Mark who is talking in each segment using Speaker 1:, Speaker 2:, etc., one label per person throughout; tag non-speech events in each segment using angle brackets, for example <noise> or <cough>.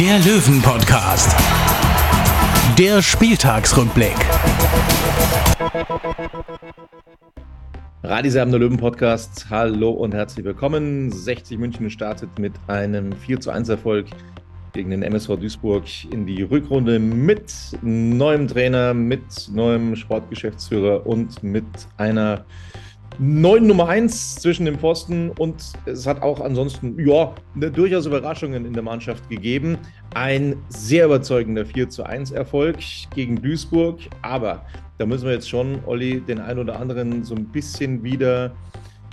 Speaker 1: der Löwen-Podcast. Der Spieltagsrückblick.
Speaker 2: Radiserben der Löwen Podcast. Hallo und herzlich willkommen. 60 München startet mit einem 4 zu 1 Erfolg gegen den MSV Duisburg in die Rückrunde mit neuem Trainer, mit neuem Sportgeschäftsführer und mit einer neuen Nummer 1 zwischen dem Pfosten und es hat auch ansonsten ja, ne, durchaus Überraschungen in der Mannschaft gegeben. Ein sehr überzeugender 4 zu 1 Erfolg gegen Duisburg, aber da müssen wir jetzt schon, Olli, den einen oder anderen so ein bisschen wieder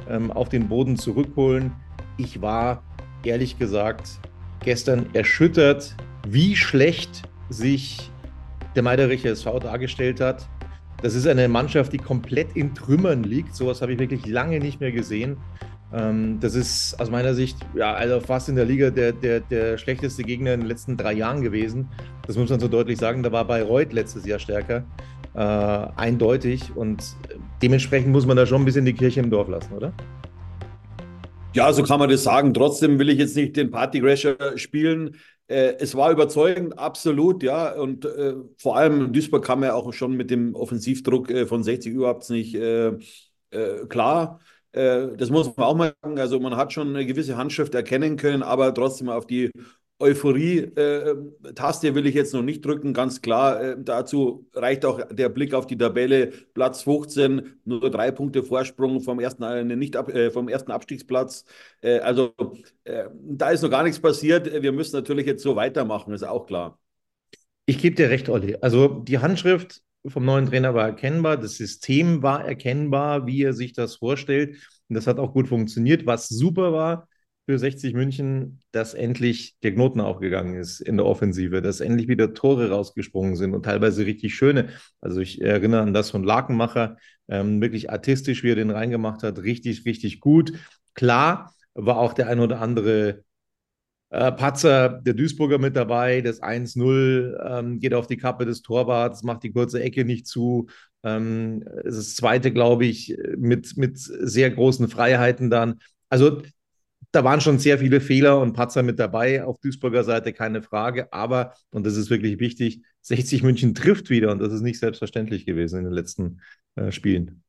Speaker 2: ähm, auf den Boden zurückholen. Ich war ehrlich gesagt gestern erschüttert, wie schlecht sich der Meiderich SV dargestellt hat. Das ist eine Mannschaft, die komplett in Trümmern liegt. Sowas habe ich wirklich lange nicht mehr gesehen. Ähm, das ist aus meiner Sicht ja, also fast in der Liga der, der, der schlechteste Gegner in den letzten drei Jahren gewesen. Das muss man so deutlich sagen. Da war Bayreuth letztes Jahr stärker. Äh, eindeutig. Und dementsprechend muss man da schon ein bisschen die Kirche im Dorf lassen, oder?
Speaker 3: Ja, so kann man das sagen. Trotzdem will ich jetzt nicht den Partycrasher spielen. Äh, es war überzeugend, absolut, ja. Und äh, vor allem Duisburg kam ja auch schon mit dem Offensivdruck äh, von 60 überhaupt nicht äh, äh, klar. Das muss man auch mal sagen. Also man hat schon eine gewisse Handschrift erkennen können, aber trotzdem auf die Euphorie-Taste will ich jetzt noch nicht drücken, ganz klar. Äh, dazu reicht auch der Blick auf die Tabelle. Platz 15, nur drei Punkte Vorsprung vom ersten, äh, nicht ab, äh, vom ersten Abstiegsplatz. Äh, also äh, da ist noch gar nichts passiert. Wir müssen natürlich jetzt so weitermachen, ist auch klar.
Speaker 2: Ich gebe dir recht, Olli. Also die Handschrift vom neuen Trainer war erkennbar, das System war erkennbar, wie er sich das vorstellt. Und das hat auch gut funktioniert. Was super war, für 60 München, dass endlich der Knoten aufgegangen ist in der Offensive, dass endlich wieder Tore rausgesprungen sind und teilweise richtig schöne. Also ich erinnere an das von Lakenmacher, ähm, wirklich artistisch, wie er den reingemacht hat, richtig, richtig gut. Klar war auch der ein oder andere äh, Patzer der Duisburger mit dabei, das 1-0 ähm, geht auf die Kappe des Torwarts, macht die kurze Ecke nicht zu. Ähm, das zweite, glaube ich, mit, mit sehr großen Freiheiten dann. Also da waren schon sehr viele Fehler und Patzer mit dabei auf Duisburger Seite, keine Frage. Aber, und das ist wirklich wichtig, 60 München trifft wieder und das ist nicht selbstverständlich gewesen in den letzten äh, Spielen.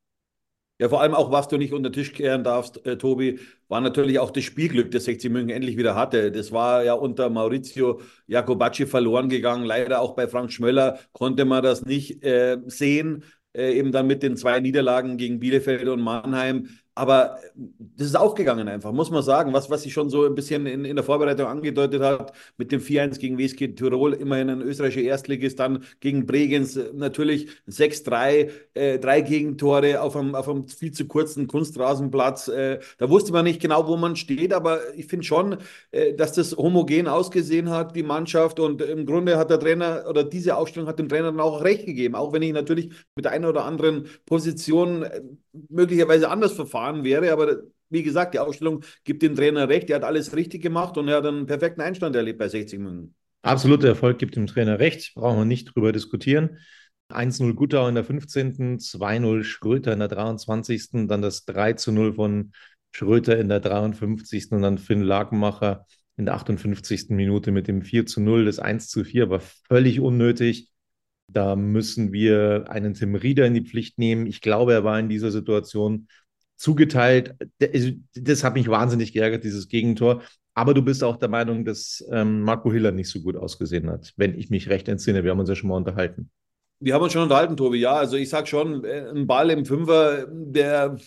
Speaker 3: Ja, vor allem auch, was du nicht unter den Tisch kehren darfst, äh, Tobi, war natürlich auch das Spielglück, das 60 München endlich wieder hatte. Das war ja unter Maurizio Jacobacci verloren gegangen. Leider auch bei Frank Schmöller konnte man das nicht äh, sehen. Äh, eben dann mit den zwei Niederlagen gegen Bielefeld und Mannheim aber das ist aufgegangen einfach, muss man sagen. Was, was sich schon so ein bisschen in, in der Vorbereitung angedeutet hat, mit dem 4-1 gegen WSG Tirol, immerhin ein österreichischer Erstligist, dann gegen Bregenz natürlich 6-3, äh, drei Gegentore auf einem, auf einem viel zu kurzen Kunstrasenplatz. Äh, da wusste man nicht genau, wo man steht, aber ich finde schon, äh, dass das homogen ausgesehen hat, die Mannschaft. Und im Grunde hat der Trainer oder diese Aufstellung hat dem Trainer dann auch recht gegeben, auch wenn ich natürlich mit der einen oder anderen Position äh, möglicherweise anders verfahren wäre. Aber wie gesagt, die Ausstellung gibt dem Trainer recht. Er hat alles richtig gemacht und er hat einen perfekten Einstand erlebt bei 60 Minuten.
Speaker 2: Absoluter Erfolg gibt dem Trainer recht. Brauchen wir nicht drüber diskutieren. 1-0 Guttau in der 15., 2-0 Schröter in der 23., dann das 3-0 von Schröter in der 53. und dann Finn Lagenmacher in der 58. Minute mit dem 4-0. Das 1-4 war völlig unnötig. Da müssen wir einen Tim Rieder in die Pflicht nehmen. Ich glaube, er war in dieser Situation zugeteilt. Also, das hat mich wahnsinnig geärgert, dieses Gegentor. Aber du bist auch der Meinung, dass ähm, Marco Hiller nicht so gut ausgesehen hat, wenn ich mich recht entsinne. Wir haben uns ja schon mal unterhalten.
Speaker 3: Wir haben uns schon unterhalten, Tobi. Ja, also ich sage schon, äh, ein Ball im Fünfer, der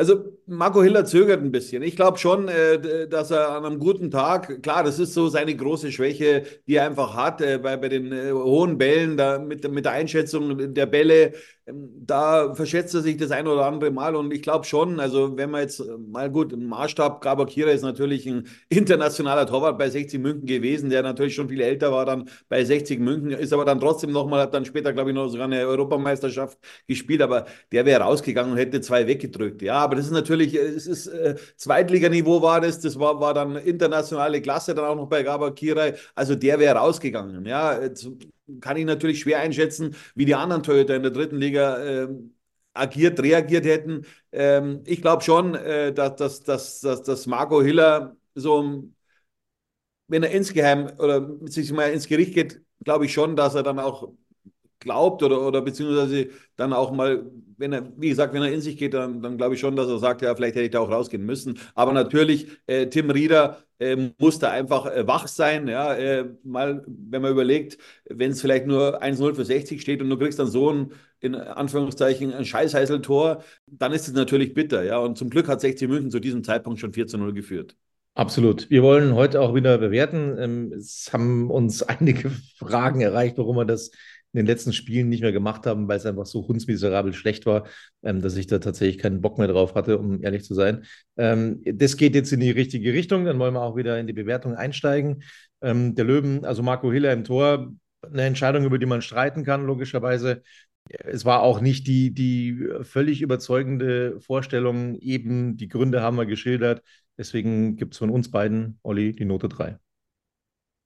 Speaker 3: also Marco Hiller zögert ein bisschen. Ich glaube schon, äh, dass er an einem guten Tag, klar, das ist so seine große Schwäche, die er einfach hat äh, bei, bei den äh, hohen Bällen, da mit, mit der Einschätzung der Bälle. Da verschätzt er sich das ein oder andere Mal und ich glaube schon, also wenn man jetzt mal gut, im Maßstab, Gabor Kira ist natürlich ein <laughs> internationaler Torwart bei 60 München gewesen, der natürlich schon viel älter war dann bei 60 München, ist aber dann trotzdem nochmal, hat dann später glaube ich noch sogar eine Europameisterschaft gespielt, aber der wäre rausgegangen und hätte zwei weggedrückt. Ja, aber das ist natürlich, es ist äh, Zweitliganiveau war das, das war, war dann internationale Klasse dann auch noch bei Gabor Kira, also der wäre rausgegangen. Ja, jetzt, kann ich natürlich schwer einschätzen, wie die anderen Torhüter in der dritten Liga äh, agiert, reagiert hätten. Ähm, ich glaube schon, äh, dass, dass, dass, dass, dass Marco Hiller so, wenn er insgeheim oder sich mal ins Gericht geht, glaube ich schon, dass er dann auch glaubt oder, oder beziehungsweise dann auch mal, wenn er, wie gesagt, wenn er in sich geht, dann, dann glaube ich schon, dass er sagt, ja, vielleicht hätte ich da auch rausgehen müssen. Aber natürlich, äh, Tim Rieder äh, muss da einfach äh, wach sein. Ja, äh, mal, wenn man überlegt, wenn es vielleicht nur 1-0 für 60 steht und du kriegst dann so ein, in Anführungszeichen, ein Scheißheißel-Tor, dann ist es natürlich bitter. Ja, und zum Glück hat 60 München zu diesem Zeitpunkt schon 4 0 geführt.
Speaker 2: Absolut. Wir wollen heute auch wieder bewerten. Ähm, es haben uns <laughs> einige Fragen erreicht, warum wir das in den letzten Spielen nicht mehr gemacht haben, weil es einfach so hundsmiserabel schlecht war, ähm, dass ich da tatsächlich keinen Bock mehr drauf hatte, um ehrlich zu sein. Ähm, das geht jetzt in die richtige Richtung, dann wollen wir auch wieder in die Bewertung einsteigen. Ähm, der Löwen, also Marco Hiller im Tor, eine Entscheidung, über die man streiten kann, logischerweise. Es war auch nicht die, die völlig überzeugende Vorstellung, eben die Gründe haben wir geschildert. Deswegen gibt es von uns beiden, Olli, die Note 3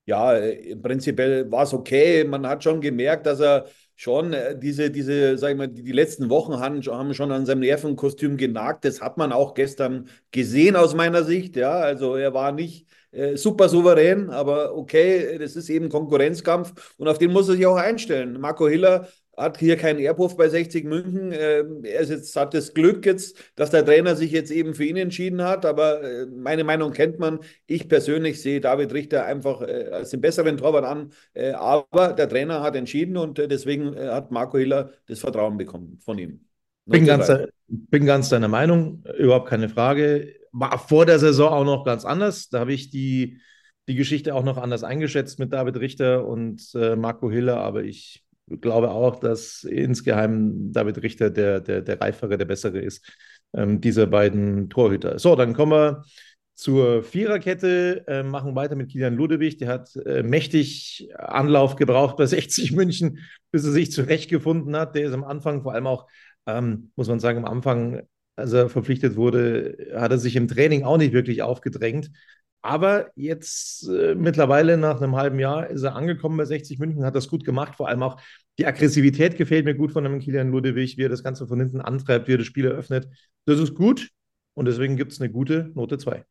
Speaker 3: ja, äh, prinzipiell war es okay. Man hat schon gemerkt, dass er schon äh, diese, diese, sag ich mal, die, die letzten Wochen haben, haben schon an seinem Nervenkostüm genagt. Das hat man auch gestern gesehen aus meiner Sicht. Ja, also er war nicht äh, super souverän, aber okay, das ist eben Konkurrenzkampf und auf den muss er sich auch einstellen. Marco Hiller hat hier keinen Ehrpuff bei 60 München. Ähm, er ist jetzt, hat das Glück jetzt, dass der Trainer sich jetzt eben für ihn entschieden hat. Aber äh, meine Meinung kennt man. Ich persönlich sehe David Richter einfach äh, als den besseren Torwart an. Äh, aber der Trainer hat entschieden und deswegen hat Marco Hiller das Vertrauen bekommen von ihm.
Speaker 2: Bin ganz, bin ganz deiner Meinung, überhaupt keine Frage. War vor der Saison auch noch ganz anders. Da habe ich die, die Geschichte auch noch anders eingeschätzt mit David Richter und Marco Hiller, aber ich glaube auch, dass insgeheim David Richter der, der, der reifere, der bessere ist, ähm, dieser beiden Torhüter. So, dann kommen wir zur Viererkette, äh, machen weiter mit Kilian Ludewig. Der hat äh, mächtig Anlauf gebraucht bei <laughs> 60 München, bis er sich zurechtgefunden hat. Der ist am Anfang, vor allem auch, ähm, muss man sagen, am Anfang, als er verpflichtet wurde, hat er sich im Training auch nicht wirklich aufgedrängt. Aber jetzt äh, mittlerweile nach einem halben Jahr ist er angekommen bei 60 München, hat das gut gemacht. Vor allem auch die Aggressivität gefällt mir gut von dem Kilian Ludewig, wie er das Ganze von hinten antreibt, wie er das Spiel eröffnet. Das ist gut und deswegen gibt es eine gute Note 2.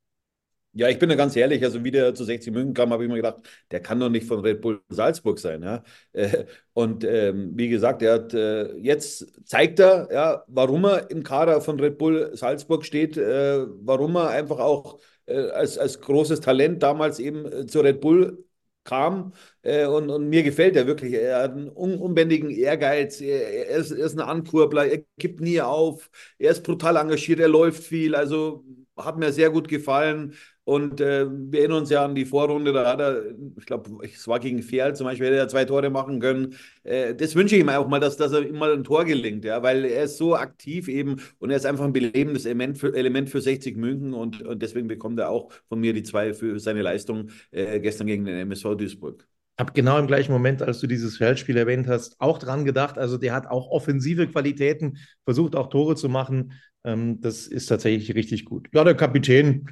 Speaker 3: Ja, ich bin da ganz ehrlich, also wie der zu 60 München kam, habe ich mir gedacht, der kann doch nicht von Red Bull Salzburg sein. Ja? Äh, und ähm, wie gesagt, er hat äh, jetzt zeigt er, ja, warum er im Kader von Red Bull Salzburg steht, äh, warum er einfach auch äh, als, als großes Talent damals eben äh, zu Red Bull kam. Äh, und, und, mir gefällt er wirklich. Er hat einen un unbändigen Ehrgeiz. Er, er, ist, er ist ein Ankurbler. Er gibt nie auf. Er ist brutal engagiert. Er läuft viel. Also hat mir sehr gut gefallen. Und äh, wir erinnern uns ja an die Vorrunde, da hat er, ich glaube, es war gegen Ferl zum Beispiel, hätte er zwei Tore machen können. Äh, das wünsche ich ihm auch mal, dass, dass er ihm mal ein Tor gelingt, ja, weil er ist so aktiv eben und er ist einfach ein belebendes Element für, Element für 60 München und, und deswegen bekommt er auch von mir die zwei für seine Leistung äh, gestern gegen den MSV Duisburg
Speaker 2: habe genau im gleichen Moment, als du dieses Feldspiel erwähnt hast, auch dran gedacht. Also der hat auch offensive Qualitäten, versucht auch Tore zu machen. Ähm, das ist tatsächlich richtig gut. Ja, der Kapitän,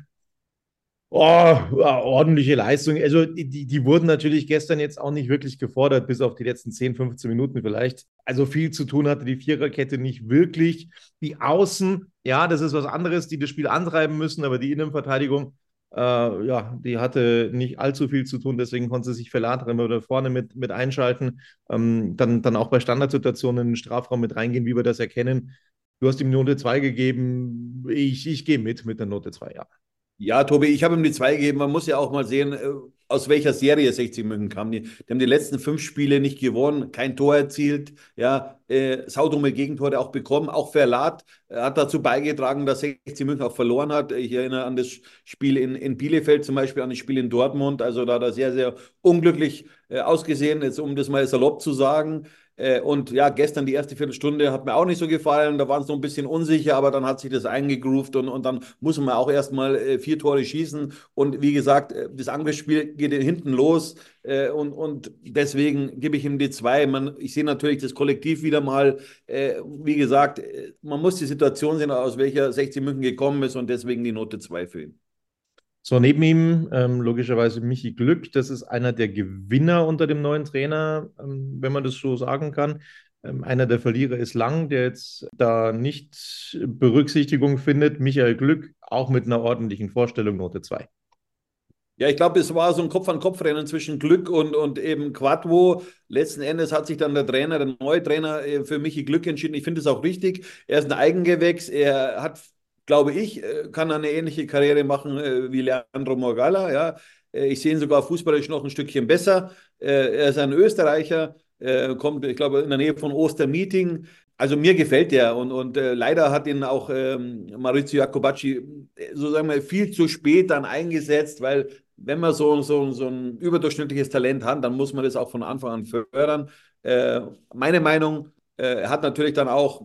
Speaker 2: Oh, ordentliche Leistung. Also die, die wurden natürlich gestern jetzt auch nicht wirklich gefordert, bis auf die letzten 10, 15 Minuten vielleicht. Also viel zu tun hatte die Viererkette nicht wirklich. Die Außen, ja, das ist was anderes, die das Spiel antreiben müssen, aber die Innenverteidigung, äh, ja, die hatte nicht allzu viel zu tun, deswegen konnte sie sich Verlat immer da vorne mit, mit einschalten. Ähm, dann, dann auch bei Standardsituationen in den Strafraum mit reingehen, wie wir das erkennen. Du hast ihm Note 2 gegeben. Ich, ich gehe mit mit der Note 2, ja.
Speaker 3: Ja, Tobi, ich habe ihm die zwei gegeben. Man muss ja auch mal sehen, äh, aus welcher Serie 60 München kam. Die, die haben die letzten fünf Spiele nicht gewonnen, kein Tor erzielt, ja, äh, saudumme Gegentore auch bekommen. Auch Verlat äh, hat dazu beigetragen, dass 60 München auch verloren hat. Ich erinnere an das Spiel in, in Bielefeld zum Beispiel, an das Spiel in Dortmund. Also da hat er sehr, sehr unglücklich äh, ausgesehen, jetzt um das mal salopp zu sagen. Äh, und ja, gestern die erste Viertelstunde hat mir auch nicht so gefallen. Da waren es noch ein bisschen unsicher, aber dann hat sich das eingegroovt und, und dann muss man auch erstmal äh, vier Tore schießen. Und wie gesagt, äh, das Angriffsspiel geht hinten los. Und, und deswegen gebe ich ihm die zwei. Man, ich sehe natürlich das Kollektiv wieder mal. Wie gesagt, man muss die Situation sehen, aus welcher 60 München gekommen ist und deswegen die Note zwei für ihn.
Speaker 2: So, neben ihm ähm, logischerweise Michi Glück. Das ist einer der Gewinner unter dem neuen Trainer, ähm, wenn man das so sagen kann. Ähm, einer der Verlierer ist Lang, der jetzt da nicht Berücksichtigung findet. Michael Glück auch mit einer ordentlichen Vorstellung, Note 2.
Speaker 3: Ja, ich glaube, es war so ein Kopf-an-Kopf-Rennen zwischen Glück und, und eben Quadvo. Letzten Endes hat sich dann der Trainer, der neue Trainer, äh, für Michi Glück entschieden. Ich finde es auch richtig. Er ist ein Eigengewächs. Er hat glaube ich, äh, kann eine ähnliche Karriere machen äh, wie Leandro Morgalla. Ja. Äh, ich sehe ihn sogar fußballisch noch ein Stückchen besser. Er ist ein Österreicher, kommt, ich glaube, in der Nähe von Ostermeeting. Also mir gefällt der und, und äh, leider hat ihn auch ähm, Maurizio Jacobacci so sagen wir viel zu spät dann eingesetzt, weil wenn man so, so, so ein überdurchschnittliches Talent hat, dann muss man das auch von Anfang an fördern. Äh, meine Meinung, äh, er hat natürlich dann auch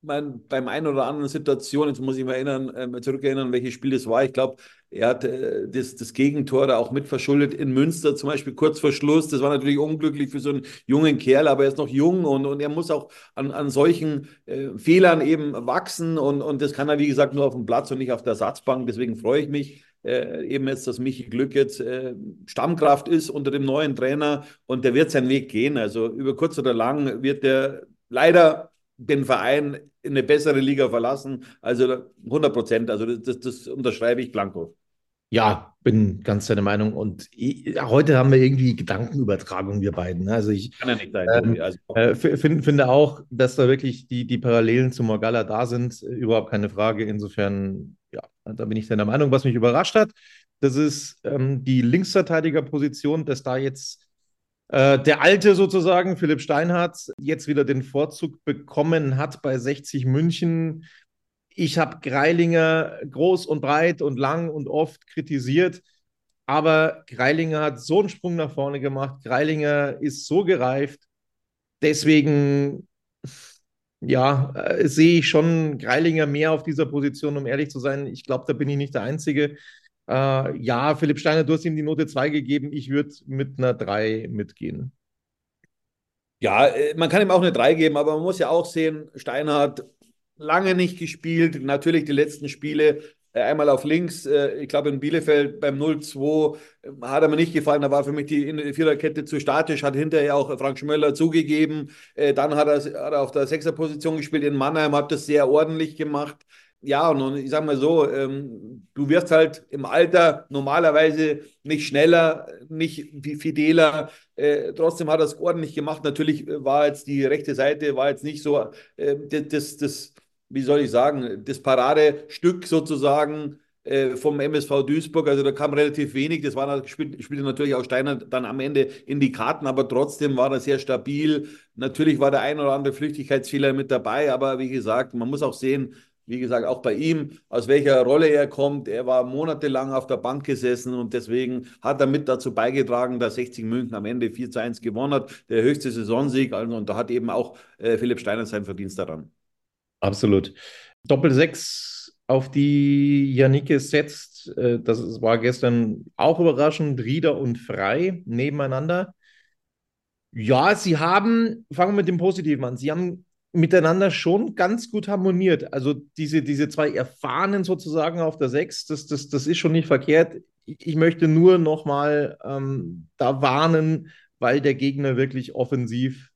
Speaker 3: mein, beim einen oder anderen Situation, jetzt muss ich mich erinnern, äh, zurückerinnern, welches Spiel das war. Ich glaube, er hat äh, das, das Gegentor da auch mitverschuldet in Münster, zum Beispiel kurz vor Schluss. Das war natürlich unglücklich für so einen jungen Kerl, aber er ist noch jung und, und er muss auch an, an solchen äh, Fehlern eben wachsen und, und das kann er, wie gesagt, nur auf dem Platz und nicht auf der Ersatzbank. Deswegen freue ich mich. Äh, eben jetzt, dass Michi Glück jetzt äh, Stammkraft ist unter dem neuen Trainer und der wird seinen Weg gehen. Also über kurz oder lang wird der leider den Verein in eine bessere Liga verlassen. Also 100 Prozent. Also das, das, unterschreibe ich blanko.
Speaker 2: Ja, bin ganz deiner Meinung. Und heute haben wir irgendwie Gedankenübertragung, wir beiden. Ne? Also ich Kann ja nicht sein, ähm, also, äh, find, finde auch, dass da wirklich die, die Parallelen zu Morgalla da sind. Überhaupt keine Frage. Insofern, ja, da bin ich deiner Meinung. Was mich überrascht hat, das ist ähm, die Linksverteidigerposition, dass da jetzt äh, der Alte sozusagen, Philipp Steinhardt, jetzt wieder den Vorzug bekommen hat bei 60 München. Ich habe Greilinger groß und breit und lang und oft kritisiert, aber Greilinger hat so einen Sprung nach vorne gemacht. Greilinger ist so gereift. Deswegen, ja, äh, sehe ich schon Greilinger mehr auf dieser Position, um ehrlich zu sein. Ich glaube, da bin ich nicht der Einzige. Äh, ja, Philipp Steiner, du hast ihm die Note 2 gegeben. Ich würde mit einer 3 mitgehen.
Speaker 3: Ja, äh, man kann ihm auch eine 3 geben, aber man muss ja auch sehen, Steiner hat lange nicht gespielt. Natürlich die letzten Spiele äh, einmal auf links, ich glaube in Bielefeld beim 0-2 hat er mir nicht gefallen. Da war für mich die Viererkette zu statisch, hat hinterher auch Frank Schmöller zugegeben. Dann hat er, hat er auf der Sechserposition gespielt in Mannheim, hat das sehr ordentlich gemacht ja, und ich sage mal so, ähm, du wirst halt im Alter normalerweise nicht schneller, nicht fideler. Äh, trotzdem hat er es ordentlich gemacht. Natürlich war jetzt die rechte Seite, war jetzt nicht so äh, das, das, wie soll ich sagen, das Paradestück sozusagen äh, vom MSV Duisburg. Also da kam relativ wenig. Das war spielte, spielte natürlich auch Steiner dann am Ende in die Karten, aber trotzdem war er sehr stabil. Natürlich war der ein oder andere Flüchtigkeitsfehler mit dabei, aber wie gesagt, man muss auch sehen, wie gesagt, auch bei ihm, aus welcher Rolle er kommt. Er war monatelang auf der Bank gesessen und deswegen hat er mit dazu beigetragen, dass 60 München am Ende 4 zu 1 gewonnen hat. Der höchste Saisonsieg. Also, und da hat eben auch äh, Philipp Steiner seinen Verdienst daran.
Speaker 2: Absolut. Doppel 6 auf die Janike setzt. Äh, das war gestern auch überraschend. Rieder und Frei nebeneinander. Ja, sie haben, fangen wir mit dem Positiven an. Sie haben miteinander schon ganz gut harmoniert. Also diese, diese zwei Erfahrenen sozusagen auf der Sechs, das, das, das ist schon nicht verkehrt. Ich möchte nur nochmal ähm, da warnen, weil der Gegner wirklich offensiv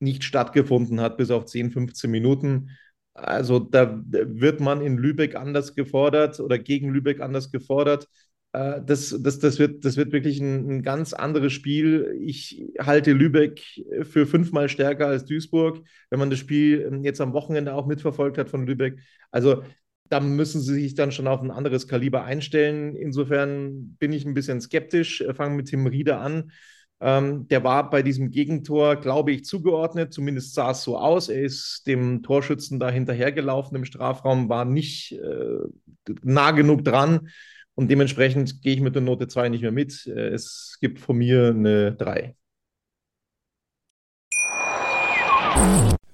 Speaker 2: nicht stattgefunden hat, bis auf 10, 15 Minuten. Also da wird man in Lübeck anders gefordert oder gegen Lübeck anders gefordert. Äh, das, das, das, wird, das wird wirklich ein, ein, ganz anderes Spiel. Ich halte Lübeck für fünfmal stärker als Duisburg, wenn man das Spiel ähm, jetzt am Wochenende auch mitverfolgt hat von Lübeck. Also da müssen sie sich dann schon auf ein anderes Kaliber einstellen. Insofern bin ich ein bisschen skeptisch. Fangen mit Tim Rieder an. Ähm, der war bei diesem Gegentor, glaube ich, zugeordnet. Zumindest sah es so aus. Er ist dem Torschützen da hinterhergelaufen im Strafraum, war nicht äh, nah genug dran. Und dementsprechend gehe ich mit der Note 2 nicht mehr mit. Äh, es gibt von mir eine 3.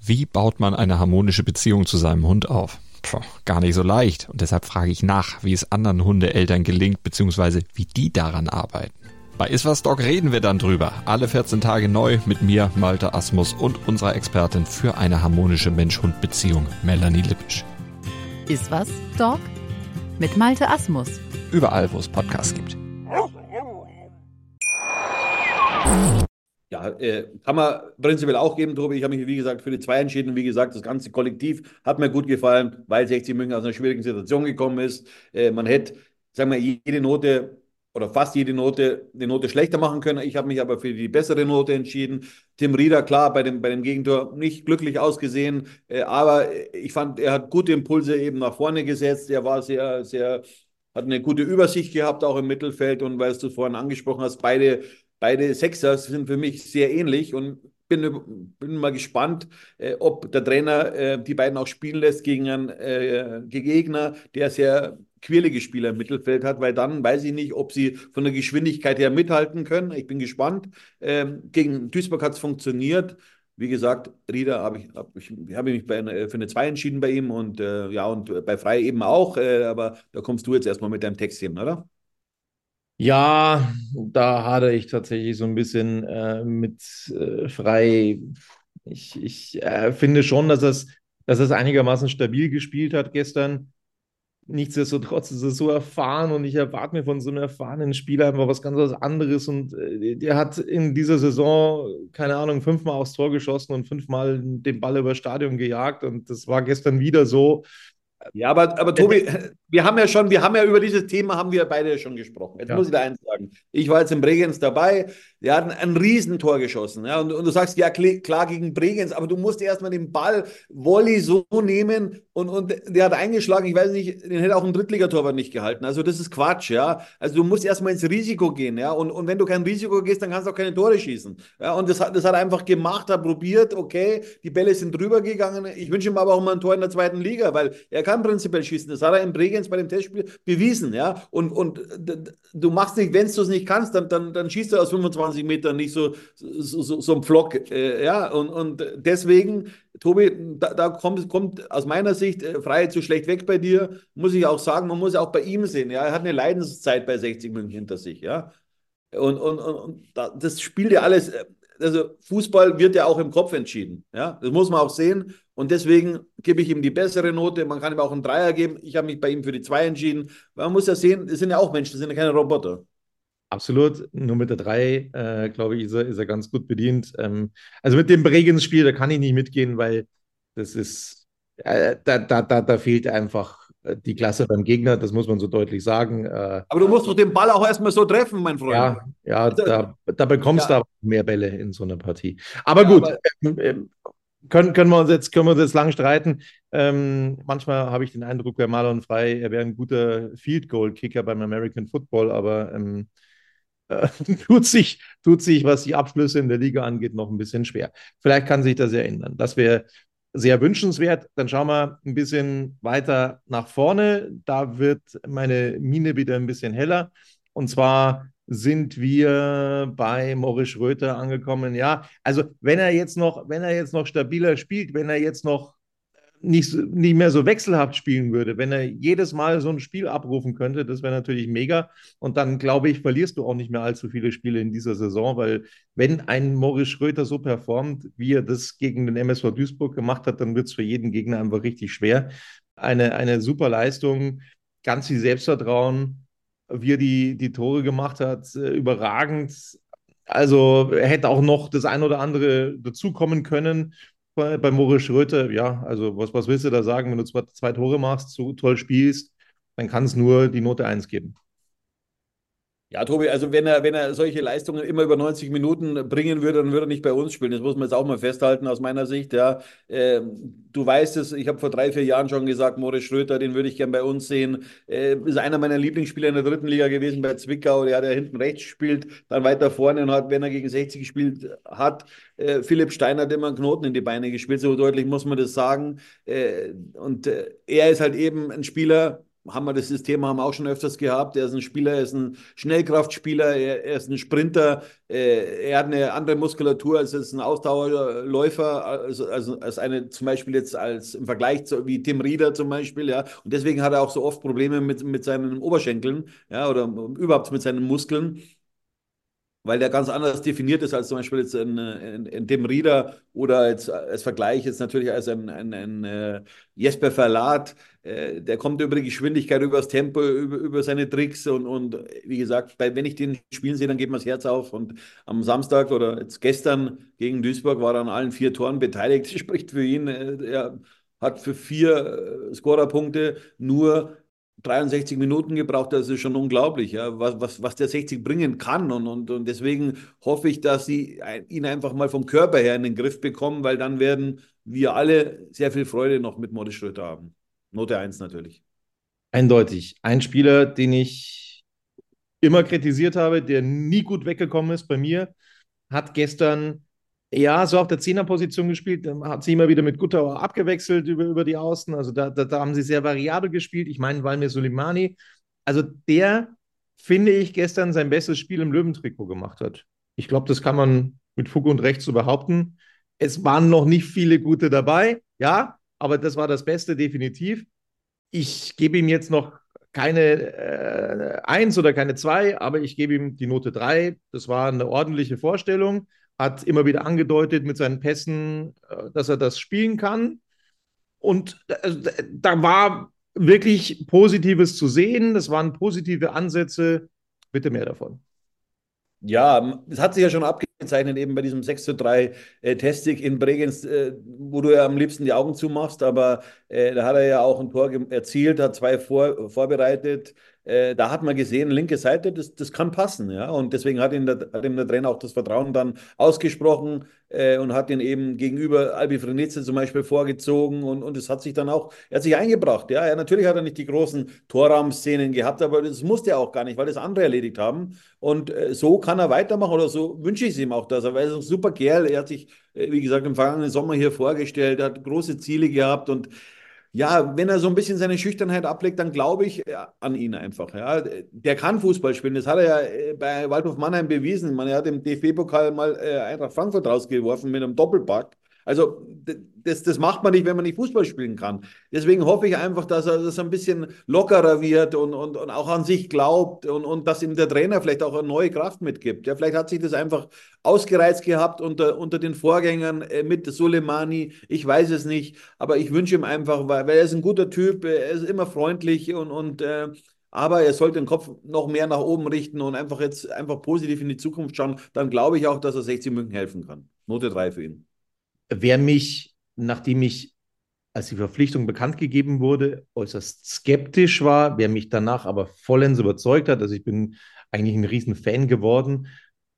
Speaker 4: Wie baut man eine harmonische Beziehung zu seinem Hund auf? Puh, gar nicht so leicht. Und deshalb frage ich nach, wie es anderen Hundeeltern gelingt, beziehungsweise wie die daran arbeiten. Bei Iswas Dog reden wir dann drüber. Alle 14 Tage neu mit mir, Malte Asmus und unserer Expertin für eine harmonische Mensch-Hund-Beziehung, Melanie Lippisch.
Speaker 5: Iswas Dog mit Malte Asmus.
Speaker 4: Überall, wo es Podcasts gibt.
Speaker 3: Ja, äh, kann man prinzipiell auch geben, Tobi. Ich habe mich, wie gesagt, für die zwei entschieden. Wie gesagt, das ganze Kollektiv hat mir gut gefallen, weil 60 München aus einer schwierigen Situation gekommen ist. Äh, man hätte, sagen wir, jede Note oder fast jede Note eine Note schlechter machen können. Ich habe mich aber für die bessere Note entschieden. Tim Rieder, klar, bei dem, bei dem Gegentor nicht glücklich ausgesehen, äh, aber ich fand, er hat gute Impulse eben nach vorne gesetzt. Er war sehr, sehr, hat eine gute Übersicht gehabt, auch im Mittelfeld. Und weil du vorhin angesprochen hast, beide, beide Sechser sind für mich sehr ähnlich und bin, bin mal gespannt, äh, ob der Trainer äh, die beiden auch spielen lässt gegen einen äh, Gegner, der sehr quirlige Spieler im Mittelfeld hat, weil dann weiß ich nicht, ob sie von der Geschwindigkeit her mithalten können. Ich bin gespannt. Ähm, gegen Duisburg hat es funktioniert. Wie gesagt, Rieder habe ich, hab ich, hab mich bei, für eine 2 entschieden bei ihm und äh, ja, und bei Frei eben auch, äh, aber da kommst du jetzt erstmal mit deinem Text hin, oder?
Speaker 2: Ja, da hadere ich tatsächlich so ein bisschen äh, mit äh, Frei. Ich, ich äh, finde schon, dass es, dass es einigermaßen stabil gespielt hat gestern. Nichtsdestotrotz ist er so erfahren und ich erwarte mir von so einem erfahrenen Spieler einfach was ganz anderes. Und äh, der hat in dieser Saison, keine Ahnung, fünfmal aufs Tor geschossen und fünfmal den Ball über Stadion gejagt. Und das war gestern wieder so.
Speaker 3: Ja, aber, aber Tobi, <laughs> wir haben ja schon, wir haben ja über dieses Thema haben wir beide schon gesprochen. Jetzt ja. muss ich da eins sagen. Ich war jetzt in Bregenz dabei. Der hat ein, ein Riesentor geschossen. Ja, und, und du sagst, ja, klar gegen Bregenz, aber du musst erstmal den Ball Volley so nehmen und, und der hat eingeschlagen. Ich weiß nicht, den hätte auch ein Drittligatorwart nicht gehalten. Also, das ist Quatsch, ja. Also, du musst erstmal ins Risiko gehen, ja. Und, und wenn du kein Risiko gehst, dann kannst du auch keine Tore schießen. Ja, und das hat, das hat er einfach gemacht, hat probiert, okay, die Bälle sind drüber gegangen. Ich wünsche ihm aber auch mal ein Tor in der zweiten Liga, weil er kann prinzipiell schießen. Das hat er in Bregenz bei dem Testspiel bewiesen, ja. Und, und du machst nicht, wenn du es nicht kannst, dann, dann, dann schießt du aus 25 Metern nicht so, so, so, so ein Flock, äh, ja. Und, und deswegen, Tobi, da, da kommt, kommt aus meiner Sicht äh, Freiheit zu schlecht weg bei dir. Muss ich auch sagen, man muss auch bei ihm sehen, ja. Er hat eine Leidenszeit bei 60 München hinter sich, ja. Und, und, und, und das spielt ja alles, äh, also Fußball wird ja auch im Kopf entschieden. Ja, das muss man auch sehen. Und deswegen gebe ich ihm die bessere Note. Man kann ihm auch einen Dreier geben. Ich habe mich bei ihm für die zwei entschieden. Man muss ja sehen, das sind ja auch Menschen, das sind ja keine Roboter.
Speaker 2: Absolut. Nur mit der drei, äh, glaube ich, ist er, ist er ganz gut bedient. Ähm, also mit dem Bregenz-Spiel, da kann ich nicht mitgehen, weil das ist, äh, da, da, da, da fehlt einfach die Klasse beim Gegner, das muss man so deutlich sagen. Äh,
Speaker 3: aber du musst doch den Ball auch erstmal so treffen, mein Freund.
Speaker 2: Ja, ja also, da, da bekommst ja. du mehr Bälle in so einer Partie. Aber ja, gut, aber ähm, ähm, können, können, wir uns jetzt, können wir uns jetzt lang streiten. Ähm, manchmal habe ich den Eindruck, bei Marlon Frei, er wäre ein guter Field Goal Kicker beim American Football, aber ähm, äh, <laughs> tut, sich, tut sich, was die Abschlüsse in der Liga angeht, noch ein bisschen schwer. Vielleicht kann sich das ja ändern. Das wäre sehr wünschenswert. Dann schauen wir ein bisschen weiter nach vorne. Da wird meine Mine wieder ein bisschen heller. Und zwar sind wir bei Morris Schröter angekommen. Ja, also wenn er jetzt noch, wenn er jetzt noch stabiler spielt, wenn er jetzt noch nicht, nicht mehr so wechselhaft spielen würde, wenn er jedes Mal so ein Spiel abrufen könnte, das wäre natürlich mega. Und dann, glaube ich, verlierst du auch nicht mehr allzu viele Spiele in dieser Saison, weil wenn ein Moritz Schröter so performt, wie er das gegen den MSV Duisburg gemacht hat, dann wird es für jeden Gegner einfach richtig schwer. Eine, eine super Leistung, ganz viel Selbstvertrauen, wie er die, die Tore gemacht hat, äh, überragend. Also er hätte auch noch das ein oder andere dazukommen können bei, bei Moritz Schröter, ja, also was, was willst du da sagen, wenn du zwei, zwei Tore machst, so toll spielst, dann kann es nur die Note 1 geben.
Speaker 3: Ja, Tobi, also wenn er, wenn er solche Leistungen immer über 90 Minuten bringen würde, dann würde er nicht bei uns spielen. Das muss man jetzt auch mal festhalten aus meiner Sicht. Ja. Äh, du weißt es, ich habe vor drei, vier Jahren schon gesagt, Moritz Schröter, den würde ich gern bei uns sehen. Äh, ist einer meiner Lieblingsspieler in der dritten Liga gewesen bei Zwickau, der, der hinten rechts spielt, dann weiter vorne und hat, wenn er gegen 60 gespielt hat, äh, Philipp Steiner hat immer einen Knoten in die Beine gespielt, so deutlich muss man das sagen. Äh, und äh, er ist halt eben ein Spieler, haben wir das Thema haben wir auch schon öfters gehabt. Er ist ein Spieler, er ist ein Schnellkraftspieler, er, er ist ein Sprinter, äh, er hat eine andere Muskulatur als ein Ausdauerläufer, also, also als eine zum Beispiel jetzt als im Vergleich zu, wie Tim Rieder zum Beispiel, ja. Und deswegen hat er auch so oft Probleme mit, mit seinen Oberschenkeln, ja, oder überhaupt mit seinen Muskeln weil der ganz anders definiert ist als zum Beispiel jetzt in, in, in dem Rieder oder jetzt als Vergleich jetzt natürlich als ein, ein, ein äh, Jesper Verlat. Äh, der kommt über die Geschwindigkeit, über das Tempo, über, über seine Tricks und, und wie gesagt, bei, wenn ich den spielen sehe, dann geht mir das Herz auf. Und am Samstag oder jetzt gestern gegen Duisburg war er an allen vier Toren beteiligt. <laughs> Spricht für ihn. Äh, er hat für vier äh, Scorerpunkte nur 63 Minuten gebraucht, das ist schon unglaublich, ja, was, was, was der 60 bringen kann. Und, und, und deswegen hoffe ich, dass sie ihn einfach mal vom Körper her in den Griff bekommen, weil dann werden wir alle sehr viel Freude noch mit Morris Schröter haben. Note 1 natürlich.
Speaker 2: Eindeutig. Ein Spieler, den ich immer kritisiert habe, der nie gut weggekommen ist bei mir, hat gestern ja, so auf der Zehnerposition gespielt, hat sie immer wieder mit Guttauer abgewechselt über, über die Außen. Also da, da, da haben sie sehr variabel gespielt. Ich meine, Valmir Soleimani, also der, finde ich, gestern sein bestes Spiel im Löwentrikot gemacht hat. Ich glaube, das kann man mit Fug und Recht so behaupten. Es waren noch nicht viele gute dabei, ja, aber das war das Beste definitiv. Ich gebe ihm jetzt noch keine äh, Eins oder keine Zwei, aber ich gebe ihm die Note drei. Das war eine ordentliche Vorstellung hat immer wieder angedeutet mit seinen Pässen, äh, dass er das spielen kann. Und äh, da war wirklich Positives zu sehen. Das waren positive Ansätze. Bitte mehr davon.
Speaker 3: Ja, es hat sich ja schon abgezeichnet, eben bei diesem 6 zu 3 äh, Testig in Bregenz, äh, wo du ja am liebsten die Augen zumachst, aber äh, da hat er ja auch ein Tor erzielt, hat zwei vor, vorbereitet, äh, da hat man gesehen, linke Seite, das, das kann passen. Ja? Und deswegen hat ihm, der, hat ihm der Trainer auch das Vertrauen dann ausgesprochen äh, und hat ihn eben gegenüber Albi Frenetze zum Beispiel vorgezogen und, und es hat sich dann auch, er hat sich eingebracht. Ja? Er, natürlich hat er nicht die großen Torraumszenen gehabt, aber das musste er auch gar nicht, weil das andere erledigt haben. Und äh, so kann er weitermachen oder so wünsche ich es ihm auch, dass er, weil er ist ein super Kerl. Er hat sich, äh, wie gesagt, im vergangenen Sommer hier vorgestellt, hat große Ziele gehabt und ja, wenn er so ein bisschen seine Schüchternheit ablegt, dann glaube ich äh, an ihn einfach. Ja. Der kann Fußball spielen. Das hat er ja äh, bei Waldhof Mannheim bewiesen. Man, er hat im DFB-Pokal mal äh, Eintracht Frankfurt rausgeworfen mit einem Doppelpack. Also das, das macht man nicht, wenn man nicht Fußball spielen kann. Deswegen hoffe ich einfach, dass er das ein bisschen lockerer wird und, und, und auch an sich glaubt und, und dass ihm der Trainer vielleicht auch eine neue Kraft mitgibt. Ja, vielleicht hat sich das einfach ausgereizt gehabt unter, unter den Vorgängern äh, mit Soleimani. Ich weiß es nicht, aber ich wünsche ihm einfach, weil, weil er ist ein guter Typ, er ist immer freundlich und, und äh, aber er sollte den Kopf noch mehr nach oben richten und einfach jetzt einfach positiv in die Zukunft schauen. Dann glaube ich auch, dass er 60 München helfen kann. Note 3 für ihn.
Speaker 2: Wer mich, nachdem ich, als die Verpflichtung bekannt gegeben wurde, äußerst skeptisch war, wer mich danach aber vollends überzeugt hat, also ich bin eigentlich ein riesen Fan geworden,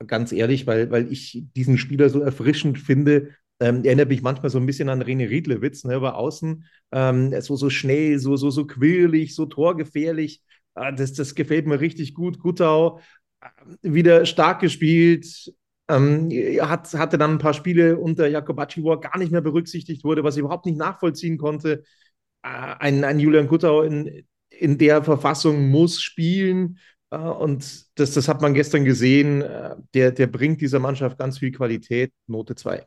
Speaker 2: ganz ehrlich, weil, weil ich diesen Spieler so erfrischend finde, ähm, erinnert mich manchmal so ein bisschen an René Riedlewitz, ne, über außen. Ähm, so, so schnell, so, so, so quirlig, so torgefährlich. Ah, das, das gefällt mir richtig gut. Gutau äh, wieder stark gespielt, ähm, hat, hatte dann ein paar Spiele unter Jakobacci, wo er gar nicht mehr berücksichtigt wurde, was ich überhaupt nicht nachvollziehen konnte. Äh, ein, ein Julian Guttau in, in der Verfassung muss spielen. Äh, und das, das hat man gestern gesehen. Äh, der, der bringt dieser Mannschaft ganz viel Qualität. Note 2.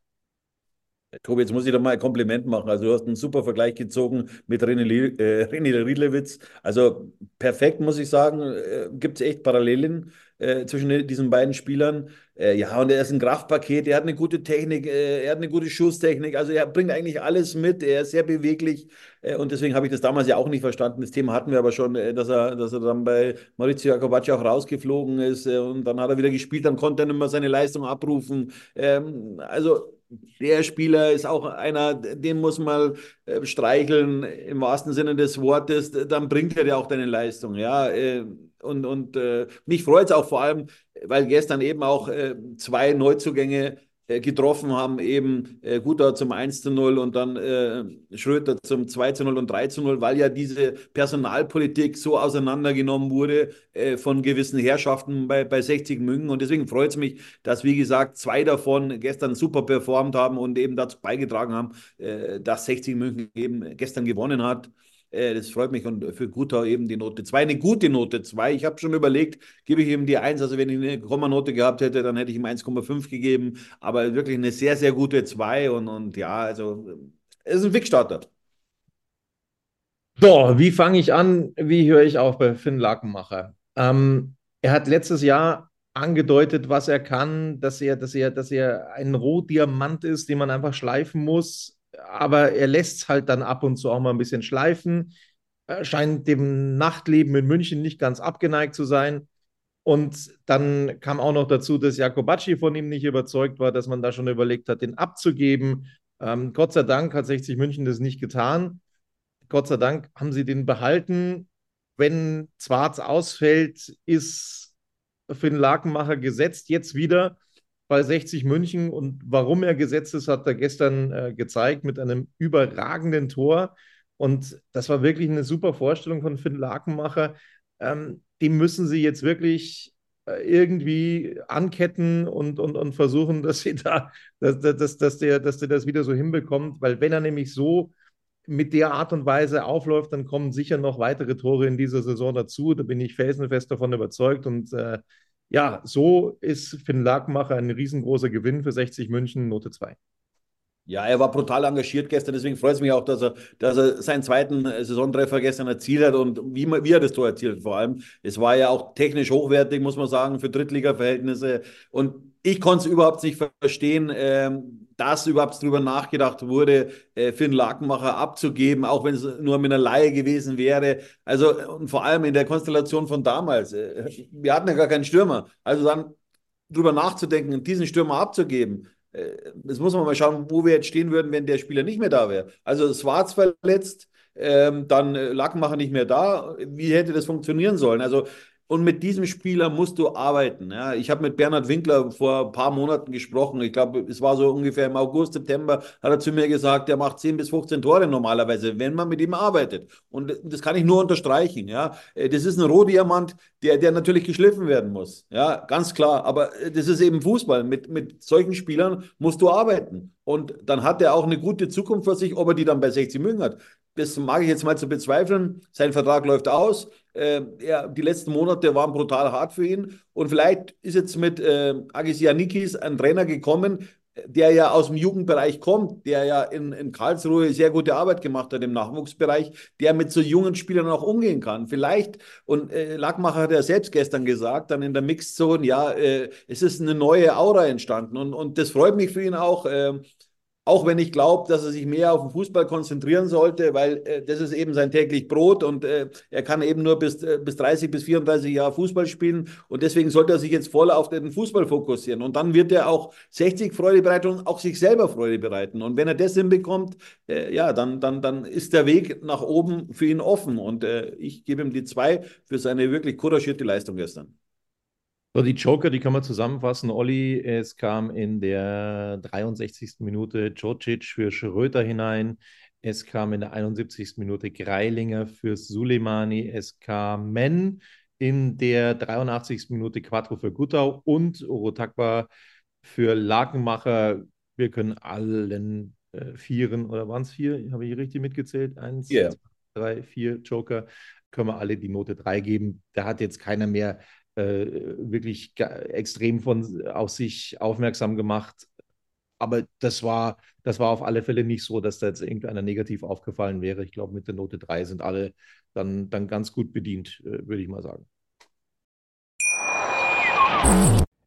Speaker 3: Tobi, jetzt muss ich doch mal ein Kompliment machen. Also du hast einen super Vergleich gezogen mit René, äh, René Riedlewitz. Also perfekt, muss ich sagen. Äh, Gibt es echt Parallelen äh, zwischen diesen beiden Spielern. Äh, ja, und er ist ein Kraftpaket, er hat eine gute Technik, äh, er hat eine gute Schusstechnik. Also er bringt eigentlich alles mit, er ist sehr beweglich. Äh, und deswegen habe ich das damals ja auch nicht verstanden. Das Thema hatten wir aber schon, dass, er, dass er dann bei Maurizio Jacobacci auch rausgeflogen ist. und dann hat er wieder gespielt, dann konnte er nicht mehr seine Leistung abrufen. Ähm, also der Spieler ist auch einer, den muss man äh, streicheln im wahrsten Sinne des Wortes, dann bringt er ja auch deine Leistung, ja. Äh, und und äh, mich freut es auch vor allem, weil gestern eben auch zwei Neuzugänge getroffen haben, eben äh, Guter zum 1 zu 0 und dann äh, Schröter zum 2 zu 0 und 3 zu 0, weil ja diese Personalpolitik so auseinandergenommen wurde äh, von gewissen Herrschaften bei, bei 60 München. Und deswegen freut es mich, dass, wie gesagt, zwei davon gestern super performt haben und eben dazu beigetragen haben, äh, dass 60 München eben gestern gewonnen hat. Äh, das freut mich und für Gutau eben die Note 2, eine gute Note 2. Ich habe schon überlegt, gebe ich ihm die 1, also wenn ich eine Kommanote gehabt hätte, dann hätte ich ihm 1,5 gegeben, aber wirklich eine sehr, sehr gute 2 und, und ja, also es ist ein Wegstarter.
Speaker 2: So, wie fange ich an? Wie höre ich auf bei Finn Lakenmacher? Ähm, er hat letztes Jahr angedeutet, was er kann, dass er, dass er, dass er ein Rohdiamant ist, den man einfach schleifen muss. Aber er lässt es halt dann ab und zu auch mal ein bisschen schleifen. Er scheint dem Nachtleben in München nicht ganz abgeneigt zu sein. Und dann kam auch noch dazu, dass Jakobacci von ihm nicht überzeugt war, dass man da schon überlegt hat, den abzugeben. Ähm, Gott sei Dank hat 60 München das nicht getan. Gott sei Dank haben sie den behalten. Wenn Zwarz ausfällt, ist Finn Lakenmacher gesetzt jetzt wieder bei 60 München. Und warum er gesetzt ist, hat er gestern äh, gezeigt mit einem überragenden Tor. Und das war wirklich eine super Vorstellung von Finn Lakenmacher. Ähm, dem müssen sie jetzt wirklich äh, irgendwie anketten und, und, und versuchen, <laughs> dass sie da, dass, dass, dass, der, dass der das wieder so hinbekommt, weil wenn er nämlich so mit der Art und Weise aufläuft, dann kommen sicher noch weitere Tore in dieser Saison dazu. Da bin ich felsenfest davon überzeugt. Und äh, ja, so ist Finn Lagmacher ein riesengroßer Gewinn für 60 München, Note 2.
Speaker 3: Ja, er war brutal engagiert gestern, deswegen freut es mich auch, dass er, dass er seinen zweiten Saisontreffer gestern erzielt hat und wie, wie er das Tor erzielt vor allem. Es war ja auch technisch hochwertig, muss man sagen, für Drittliga-Verhältnisse. Und ich konnte es überhaupt nicht verstehen, ähm, dass überhaupt darüber nachgedacht wurde, äh, Finn Lakenmacher abzugeben, auch wenn es nur mit einer Laie gewesen wäre. Also und vor allem in der Konstellation von damals. Äh, wir hatten ja gar keinen Stürmer. Also dann drüber nachzudenken, diesen Stürmer abzugeben, das muss man mal schauen, wo wir jetzt stehen würden, wenn der Spieler nicht mehr da wäre. Also Schwarz verletzt, ähm, dann Lackmacher nicht mehr da. Wie hätte das funktionieren sollen? Also und mit diesem Spieler musst du arbeiten. Ja. Ich habe mit Bernhard Winkler vor ein paar Monaten gesprochen. Ich glaube, es war so ungefähr im August, September, hat er zu mir gesagt, er macht 10 bis 15 Tore normalerweise, wenn man mit ihm arbeitet. Und das kann ich nur unterstreichen. Ja. Das ist ein Rohdiamant, der, der natürlich geschliffen werden muss. Ja, ganz klar. Aber das ist eben Fußball. Mit, mit solchen Spielern musst du arbeiten. Und dann hat er auch eine gute Zukunft für sich, ob er die dann bei 60 München hat. Das mag ich jetzt mal zu bezweifeln. Sein Vertrag läuft aus. Äh, er, die letzten Monate waren brutal hart für ihn. Und vielleicht ist jetzt mit äh, Agis Janikis ein Trainer gekommen, der ja aus dem Jugendbereich kommt, der ja in, in Karlsruhe sehr gute Arbeit gemacht hat im Nachwuchsbereich, der mit so jungen Spielern auch umgehen kann. Vielleicht, und äh, Lackmacher hat ja selbst gestern gesagt, dann in der Mixzone, ja, äh, es ist eine neue Aura entstanden und, und das freut mich für ihn auch. Äh, auch wenn ich glaube, dass er sich mehr auf den Fußball konzentrieren sollte, weil äh, das ist eben sein täglich Brot und äh, er kann eben nur bis, äh, bis 30, bis 34 Jahre Fußball spielen und deswegen sollte er sich jetzt voll auf den Fußball fokussieren und dann wird er auch 60 Freude bereiten und auch sich selber Freude bereiten und wenn er das hinbekommt, äh, ja, dann, dann, dann ist der Weg nach oben für ihn offen und äh, ich gebe ihm die zwei für seine wirklich couragierte Leistung gestern.
Speaker 2: So, die Joker, die kann man zusammenfassen. Olli, es kam in der 63. Minute Djordjic für Schröter hinein. Es kam in der 71. Minute Greilinger für Suleimani. Es kamen in der 83. Minute Quattro für Guttau und Orotakba für Lakenmacher. Wir können allen äh, Vieren, oder waren es vier? Habe ich richtig mitgezählt? Eins, yeah. zwei, drei, vier Joker. Können wir alle die Note 3 geben. Da hat jetzt keiner mehr äh, wirklich extrem von auf sich aufmerksam gemacht. Aber das war, das war auf alle Fälle nicht so, dass da jetzt irgendeiner negativ aufgefallen wäre. Ich glaube, mit der Note 3 sind alle dann, dann ganz gut bedient, äh, würde ich mal sagen.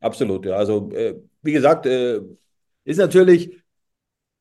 Speaker 3: Absolut, ja. Also, äh, wie gesagt, äh, ist natürlich,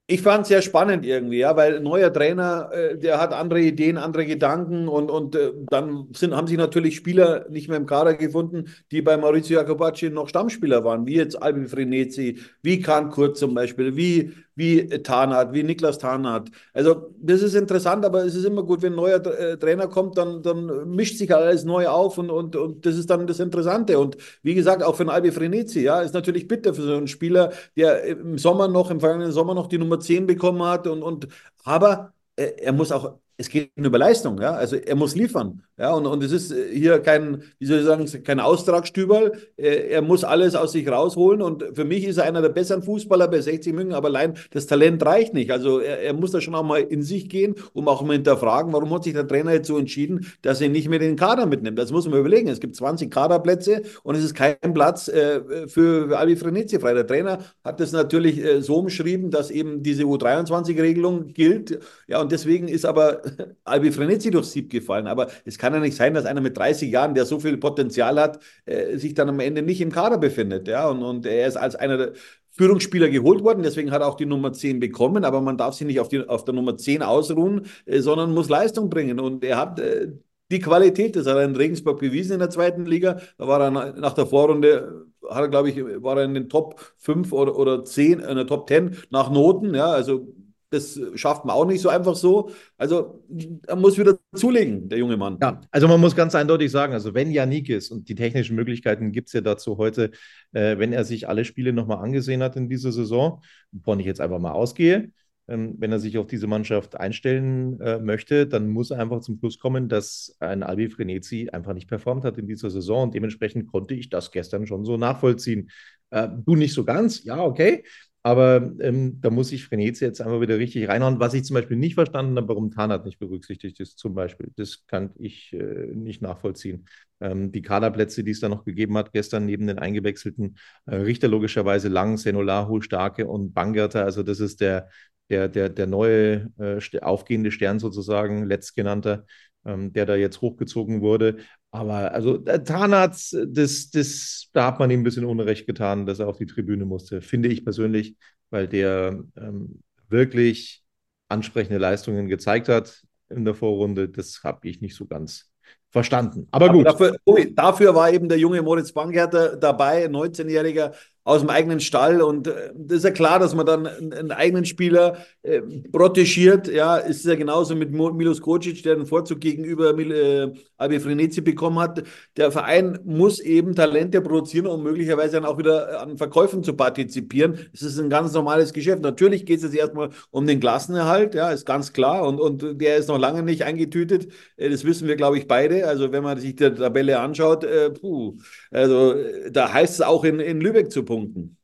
Speaker 3: ich fand es sehr spannend irgendwie, ja, weil ein neuer Trainer, äh, der hat andere Ideen, andere Gedanken und, und äh, dann sind, haben sich natürlich Spieler nicht mehr im Kader gefunden, die bei Maurizio Jacobacci noch Stammspieler waren, wie jetzt Albi Frenetzi, wie Kahn Kurt zum Beispiel, wie, wie Tarnat, wie Niklas Tarnat. Also das ist interessant, aber es ist immer gut, wenn ein neuer äh, Trainer kommt, dann, dann mischt sich alles neu auf und, und, und das ist dann das Interessante. Und wie gesagt, auch für den Albi Frenetzi, ja, ist natürlich bitter für so einen Spieler, der im Sommer noch, im vergangenen Sommer noch die Nummer 10 bekommen hat und, und aber äh, er muss auch es geht über Leistung, ja. Also er muss liefern. Ja, und, und es ist äh, hier kein, wie soll ich sagen, kein Austragstüberl. Er, muss alles aus sich rausholen. Und für mich ist er einer der besseren Fußballer bei 60 München, aber allein das Talent reicht nicht. Also er, er muss da schon auch mal in sich gehen, um auch mal hinterfragen, warum hat sich der Trainer jetzt so entschieden, dass er nicht mehr den Kader mitnimmt. Das muss man überlegen. Es gibt 20 Kaderplätze und es ist kein Platz äh, für, für Albi Frenetzi frei. Der Trainer hat das natürlich äh, so umschrieben, dass eben diese U23-Regelung gilt. Ja, und deswegen ist aber <laughs> Albi Frenetzi durchs Sieb gefallen. Aber es kann ja nicht sein, dass einer mit 30 Jahren, der so viel Potenzial hat, äh, sich dann am Ende nicht im Kader befindet. Ja? Und, und er ist als einer der Führungsspieler geholt worden, deswegen hat er auch die Nummer 10 bekommen, aber man darf sich nicht auf, die, auf der Nummer 10 ausruhen, äh, sondern muss Leistung bringen. Und er hat äh, die Qualität, das hat er in Regensburg bewiesen in der zweiten Liga. Da war er nach der Vorrunde, hat er, glaube ich, war er in den Top 5 oder, oder 10, in der Top 10 nach Noten. Ja, also das schafft man auch nicht so einfach so. Also er muss wieder zulegen, der junge Mann.
Speaker 2: Ja, also man muss ganz eindeutig sagen, also wenn Janik ist und die technischen Möglichkeiten gibt es ja dazu heute, äh, wenn er sich alle Spiele nochmal angesehen hat in dieser Saison, wovon ich jetzt einfach mal ausgehe, ähm, wenn er sich auf diese Mannschaft einstellen äh, möchte, dann muss er einfach zum Schluss kommen, dass ein Albi Frenetzi einfach nicht performt hat in dieser Saison und dementsprechend konnte ich das gestern schon so nachvollziehen. Äh, du nicht so ganz, ja, okay. Aber ähm, da muss ich Frenetzi jetzt einfach wieder richtig reinhauen. Was ich zum Beispiel nicht verstanden habe, warum Tarnat nicht berücksichtigt ist, zum Beispiel, das kann ich äh, nicht nachvollziehen. Ähm, die Kaderplätze, die es da noch gegeben hat, gestern neben den eingewechselten äh, Richter logischerweise Lang, Senolahu, Starke und Bangerter. Also das ist der, der, der, der neue äh, aufgehende Stern sozusagen, letztgenannter ähm, der da jetzt hochgezogen wurde. Aber also der Tarnarzt, das, das, da hat man ihm ein bisschen Unrecht getan, dass er auf die Tribüne musste, finde ich persönlich, weil der ähm, wirklich ansprechende Leistungen gezeigt hat in der Vorrunde. Das habe ich nicht so ganz verstanden. Aber, Aber gut.
Speaker 3: Dafür, dafür, war eben der junge Moritz Bankherter dabei, ein 19-Jähriger, aus dem eigenen Stall. Und äh, das ist ja klar, dass man dann einen, eigenen Spieler äh, protegiert. Ja, ist ja genauso mit Milos Kocic, der den Vorzug gegenüber äh, Albi Frenetzi bekommen hat. Der Verein muss eben Talente produzieren, um möglicherweise dann auch wieder an Verkäufen zu partizipieren. Das ist ein ganz normales Geschäft. Natürlich geht es jetzt erstmal um den Klassenerhalt, ja, ist ganz klar. Und, und der ist noch lange nicht eingetütet. Äh, das wissen wir, glaube ich, beide. Also wenn man sich die Tabelle anschaut, äh, puh, also äh, da heißt es auch in, in Lübeck zu punkten.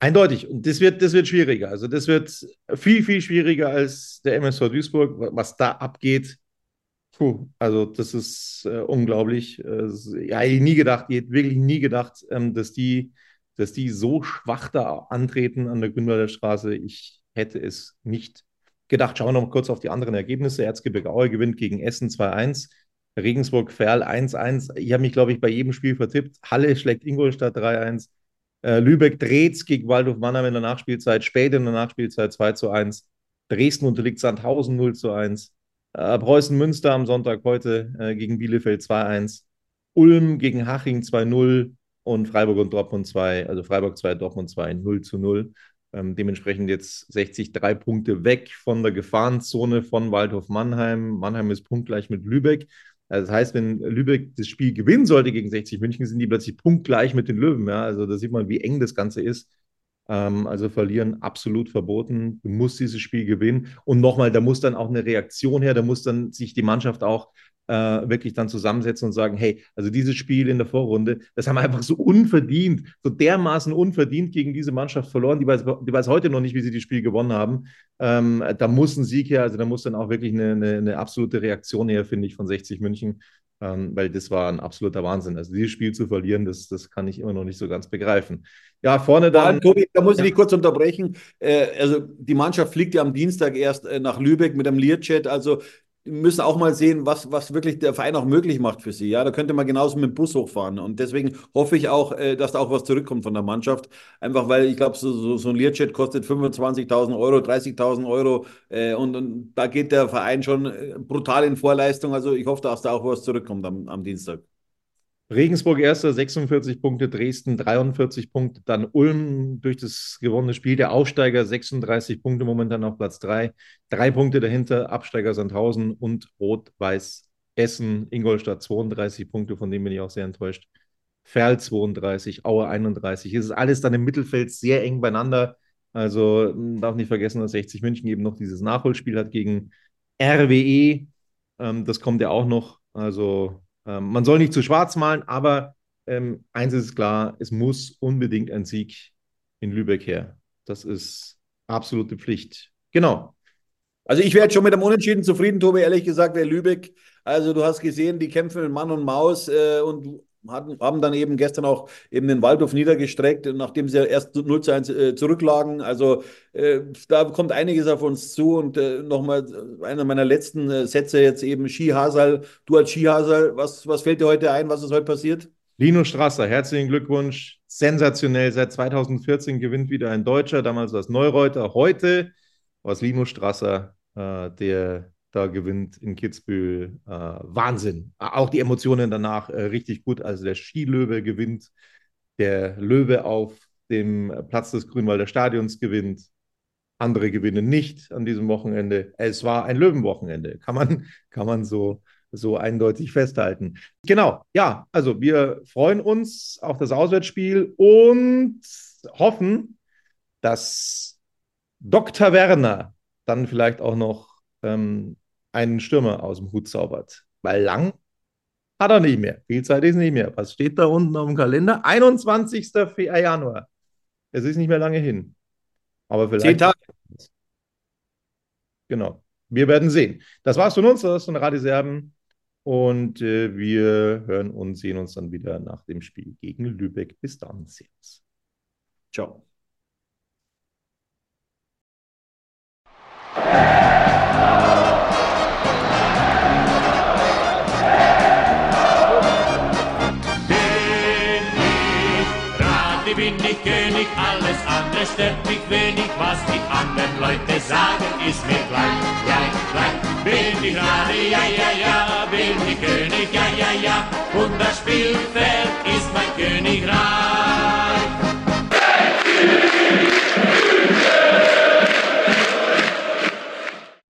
Speaker 2: Eindeutig. Und das wird, das wird schwieriger. Also das wird viel, viel schwieriger als der MSV Duisburg, was da abgeht. Puh, also das ist äh, unglaublich. Äh, ja, ich nie gedacht, ich hätte wirklich nie gedacht, ähm, dass, die, dass die so schwach da antreten an der Grünwalder Straße. Ich hätte es nicht gedacht. Schauen wir noch kurz auf die anderen Ergebnisse. Erzgebirge Aue gewinnt gegen Essen 2-1. Regensburg-Ferl 1-1. Ich habe mich, glaube ich, bei jedem Spiel vertippt. Halle schlägt Ingolstadt 3-1. Äh, Lübeck dreht gegen Waldhof Mannheim in der Nachspielzeit, spät in der Nachspielzeit 2 zu 1. Dresden unterliegt Sandhausen 0 zu 1. Äh, Preußen Münster am Sonntag heute äh, gegen Bielefeld 2-1. Ulm gegen Haching 2-0 und Freiburg und Dortmund 2, also Freiburg 2, Dortmund 2, 0 zu 0. Ähm, dementsprechend jetzt 60 drei Punkte weg von der Gefahrenzone von Waldhof Mannheim. Mannheim ist punktgleich mit Lübeck. Also das heißt, wenn Lübeck das Spiel gewinnen sollte gegen 60 München, sind die plötzlich punktgleich mit den Löwen. Ja? Also da sieht man, wie eng das Ganze ist. Ähm, also verlieren absolut verboten. Du musst dieses Spiel gewinnen. Und nochmal, da muss dann auch eine Reaktion her, da muss dann sich die Mannschaft auch äh, wirklich dann zusammensetzen und sagen, hey, also dieses Spiel in der Vorrunde, das haben wir einfach so unverdient, so dermaßen unverdient gegen diese Mannschaft verloren, die weiß, die weiß heute noch nicht, wie sie das Spiel gewonnen haben. Ähm, da muss ein Sieg her, also da muss dann auch wirklich eine, eine, eine absolute Reaktion her, finde ich, von 60 München, ähm, weil das war ein absoluter Wahnsinn. Also dieses Spiel zu verlieren, das, das kann ich immer noch nicht so ganz begreifen. Ja, vorne dann. Ja,
Speaker 3: Tobi, da muss ich dich kurz unterbrechen. Äh, also die Mannschaft fliegt ja am Dienstag erst äh, nach Lübeck mit einem Learjet. Also müssen auch mal sehen, was, was wirklich der Verein auch möglich macht für sie. Ja, da könnte man genauso mit dem Bus hochfahren. Und deswegen hoffe ich auch, äh, dass da auch was zurückkommt von der Mannschaft. Einfach weil ich glaube, so, so, so ein Learjet kostet 25.000 Euro, 30.000 Euro. Äh, und, und da geht der Verein schon äh, brutal in Vorleistung. Also ich hoffe, dass da auch was zurückkommt am, am Dienstag.
Speaker 2: Regensburg erster, 46 Punkte, Dresden 43 Punkte, dann Ulm durch das gewonnene Spiel, der Aufsteiger 36 Punkte momentan auf Platz 3, drei Punkte dahinter, Absteiger Sandhausen und Rot-Weiß Essen, Ingolstadt 32 Punkte, von denen bin ich auch sehr enttäuscht. Ferl 32, Aue 31. Es ist alles dann im Mittelfeld sehr eng beieinander. Also darf nicht vergessen, dass 60 München eben noch dieses Nachholspiel hat gegen RWE. Ähm, das kommt ja auch noch. Also ähm, man soll nicht zu schwarz malen, aber ähm, eins ist klar, es muss unbedingt ein Sieg in Lübeck her. Das ist absolute Pflicht. Genau.
Speaker 3: Also ich wäre schon mit dem Unentschieden zufrieden, Tobi, ehrlich gesagt, der Lübeck. Also du hast gesehen, die kämpfen mit Mann und Maus äh, und hatten, haben dann eben gestern auch eben den Waldhof niedergestreckt, nachdem sie erst 0 zu 1 äh, zurücklagen. Also äh, da kommt einiges auf uns zu und äh, nochmal einer meiner letzten äh, Sätze jetzt eben Skihasal. Du als Skihasal, was, was fällt dir heute ein? Was ist heute passiert?
Speaker 2: Lino Strasser, herzlichen Glückwunsch. Sensationell. Seit 2014 gewinnt wieder ein Deutscher, damals war es Neureuter. Heute war es Lino Strasser, äh, der da gewinnt in Kitzbühel. Äh, Wahnsinn. Auch die Emotionen danach äh, richtig gut. Also der Skilöwe gewinnt, der Löwe auf dem Platz des Grünwalder Stadions gewinnt. Andere gewinnen nicht an diesem Wochenende. Es war ein Löwenwochenende, kann man, <laughs> kann man so, so eindeutig festhalten. Genau, ja, also wir freuen uns auf das Auswärtsspiel und hoffen, dass Dr. Werner dann vielleicht auch noch ähm, einen Stürmer aus dem Hut zaubert. Weil lang hat er nicht mehr. Viel Zeit ist nicht mehr. Was steht da unten auf dem Kalender? 21. Januar. Es ist nicht mehr lange hin. Aber vielleicht. Zehn Tage. Genau. Wir werden sehen. Das war's von uns. Das ist von Radiserben. Und äh, wir hören und sehen uns dann wieder nach dem Spiel gegen Lübeck. Bis dann. Servus. Ciao.
Speaker 6: stört mich wenig, was die anderen Leute sagen, ist mir gleich, gleich, gleich. Bin ich gerade, ja, ja, ja, bin ich König, ja, ja, ja, und das Spielfeld ist mein Königreich.